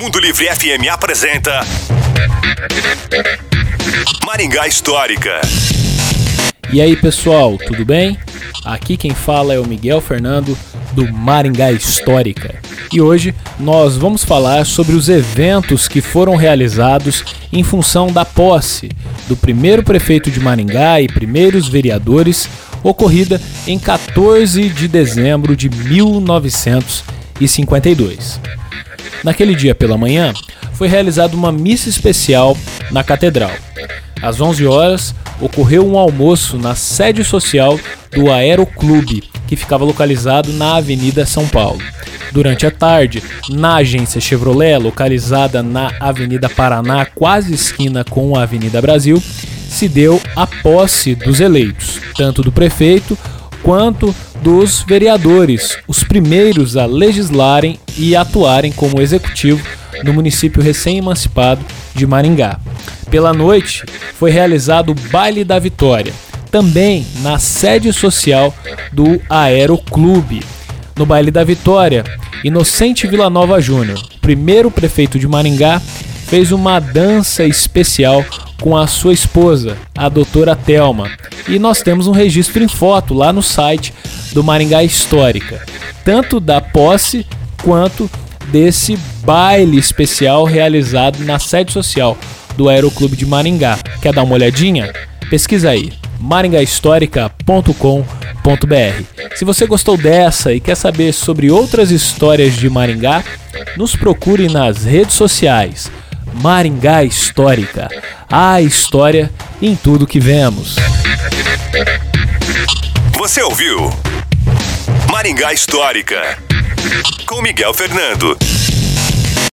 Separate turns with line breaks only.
Mundo Livre FM apresenta Maringá Histórica.
E aí pessoal, tudo bem? Aqui quem fala é o Miguel Fernando do Maringá Histórica. E hoje nós vamos falar sobre os eventos que foram realizados em função da posse do primeiro prefeito de Maringá e primeiros vereadores, ocorrida em 14 de dezembro de 1952. Naquele dia pela manhã, foi realizada uma missa especial na catedral. Às 11 horas, ocorreu um almoço na sede social do Aeroclube, que ficava localizado na Avenida São Paulo. Durante a tarde, na agência Chevrolet, localizada na Avenida Paraná, quase esquina com a Avenida Brasil, se deu a posse dos eleitos, tanto do prefeito quanto dos vereadores, os primeiros a legislarem e atuarem como executivo no município recém-emancipado de Maringá. Pela noite, foi realizado o Baile da Vitória, também na sede social do Aeroclube. No Baile da Vitória, Inocente Vila Nova Júnior, primeiro prefeito de Maringá, fez uma dança especial com a sua esposa, a doutora Telma. E nós temos um registro em foto lá no site do Maringá Histórica, tanto da posse quanto desse baile especial realizado na sede social do Aeroclube de Maringá. Quer dar uma olhadinha? Pesquisa aí maringahistórica.com.br. Se você gostou dessa e quer saber sobre outras histórias de Maringá, nos procure nas redes sociais. Maringá Histórica, a história em tudo que vemos.
Você ouviu Maringá Histórica com Miguel Fernando.